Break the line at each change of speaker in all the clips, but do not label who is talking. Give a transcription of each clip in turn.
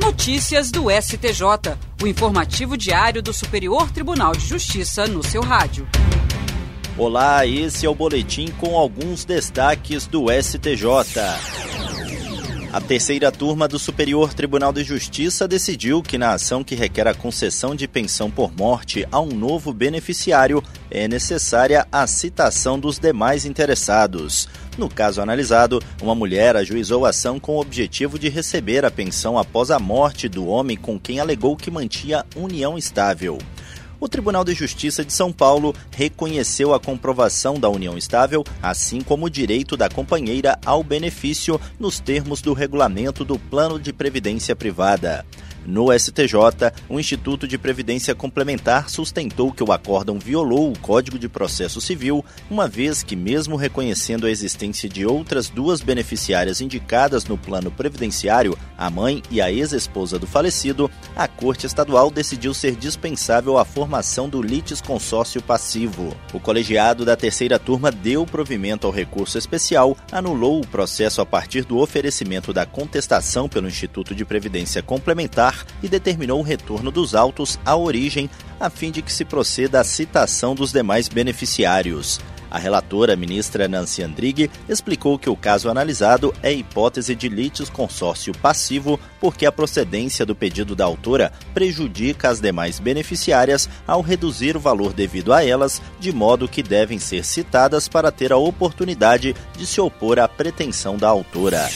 Notícias do STJ, o informativo diário do Superior Tribunal de Justiça no seu rádio.
Olá, esse é o boletim com alguns destaques do STJ. A terceira turma do Superior Tribunal de Justiça decidiu que, na ação que requer a concessão de pensão por morte a um novo beneficiário, é necessária a citação dos demais interessados. No caso analisado, uma mulher ajuizou a ação com o objetivo de receber a pensão após a morte do homem com quem alegou que mantinha união estável o Tribunal de Justiça de São Paulo reconheceu a comprovação da união estável, assim como o direito da companheira ao benefício nos termos do regulamento do Plano de Previdência Privada. No STJ, o Instituto de Previdência Complementar sustentou que o acórdão violou o Código de Processo Civil, uma vez que, mesmo reconhecendo a existência de outras duas beneficiárias indicadas no plano previdenciário, a mãe e a ex-esposa do falecido, a Corte Estadual decidiu ser dispensável a formação do litisconsórcio passivo. O colegiado da terceira turma deu provimento ao recurso especial, anulou o processo a partir do oferecimento da contestação pelo Instituto de Previdência Complementar e determinou o retorno dos autos à origem, a fim de que se proceda à citação dos demais beneficiários. A relatora, ministra Nancy Andrighi, explicou que o caso analisado é hipótese de consórcio passivo, porque a procedência do pedido da autora prejudica as demais beneficiárias ao reduzir o valor devido a elas, de modo que devem ser citadas para ter a oportunidade de se opor à pretensão da autora.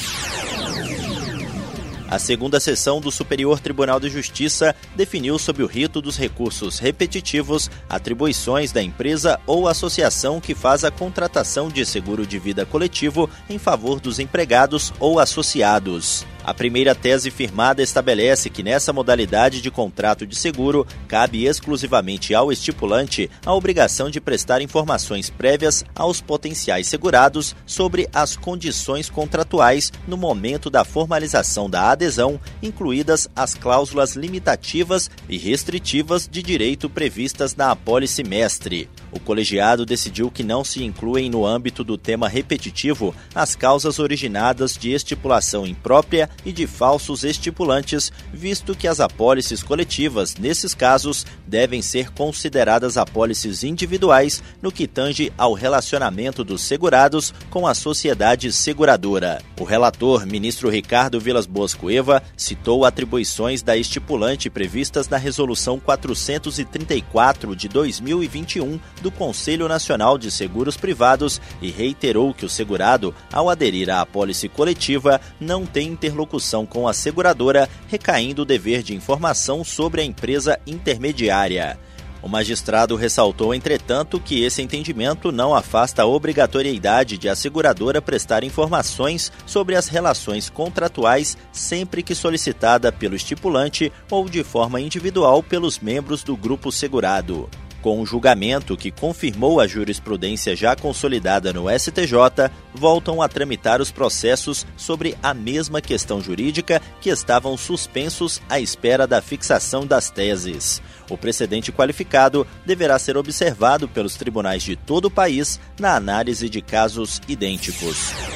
A segunda sessão do Superior Tribunal de Justiça definiu sob o rito dos recursos repetitivos atribuições da empresa ou associação que faz a contratação de seguro de vida coletivo em favor dos empregados ou associados. A primeira tese firmada estabelece que nessa modalidade de contrato de seguro cabe exclusivamente ao estipulante a obrigação de prestar informações prévias aos potenciais segurados sobre as condições contratuais no momento da formalização da adesão, incluídas as cláusulas limitativas e restritivas de direito previstas na apólice mestre. O colegiado decidiu que não se incluem no âmbito do tema repetitivo as causas originadas de estipulação imprópria e de falsos estipulantes, visto que as apólices coletivas, nesses casos, devem ser consideradas apólices individuais no que tange ao relacionamento dos segurados com a sociedade seguradora. O relator, ministro Ricardo Vilas Boas Cueva, citou atribuições da estipulante previstas na Resolução 434 de 2021 do Conselho Nacional de Seguros Privados e reiterou que o segurado, ao aderir à apólice coletiva, não tem interlocução com a seguradora, recaindo o dever de informação sobre a empresa intermediária. O magistrado ressaltou, entretanto, que esse entendimento não afasta a obrigatoriedade de a seguradora prestar informações sobre as relações contratuais sempre que solicitada pelo estipulante ou de forma individual pelos membros do grupo segurado. Com o julgamento que confirmou a jurisprudência já consolidada no STJ, voltam a tramitar os processos sobre a mesma questão jurídica que estavam suspensos à espera da fixação das teses. O precedente qualificado deverá ser observado pelos tribunais de todo o país na análise de casos idênticos.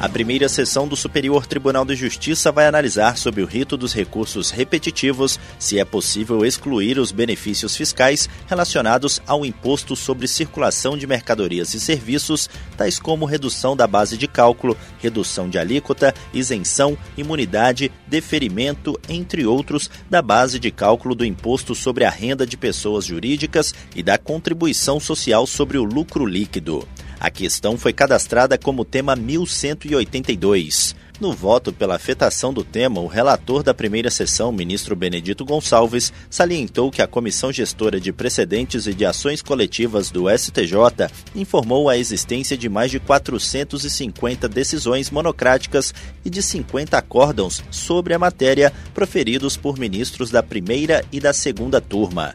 A primeira sessão do Superior Tribunal de Justiça vai analisar sobre o rito dos recursos repetitivos se é possível excluir os benefícios fiscais relacionados ao imposto sobre circulação de mercadorias e serviços, tais como redução da base de cálculo, redução de alíquota, isenção, imunidade, deferimento, entre outros, da base de cálculo do imposto sobre a renda de pessoas jurídicas e da contribuição social sobre o lucro líquido. A questão foi cadastrada como tema 1182. No voto pela afetação do tema, o relator da primeira sessão, ministro Benedito Gonçalves, salientou que a Comissão Gestora de Precedentes e de Ações Coletivas do STJ informou a existência de mais de 450 decisões monocráticas e de 50 acórdãos sobre a matéria proferidos por ministros da primeira e da segunda turma.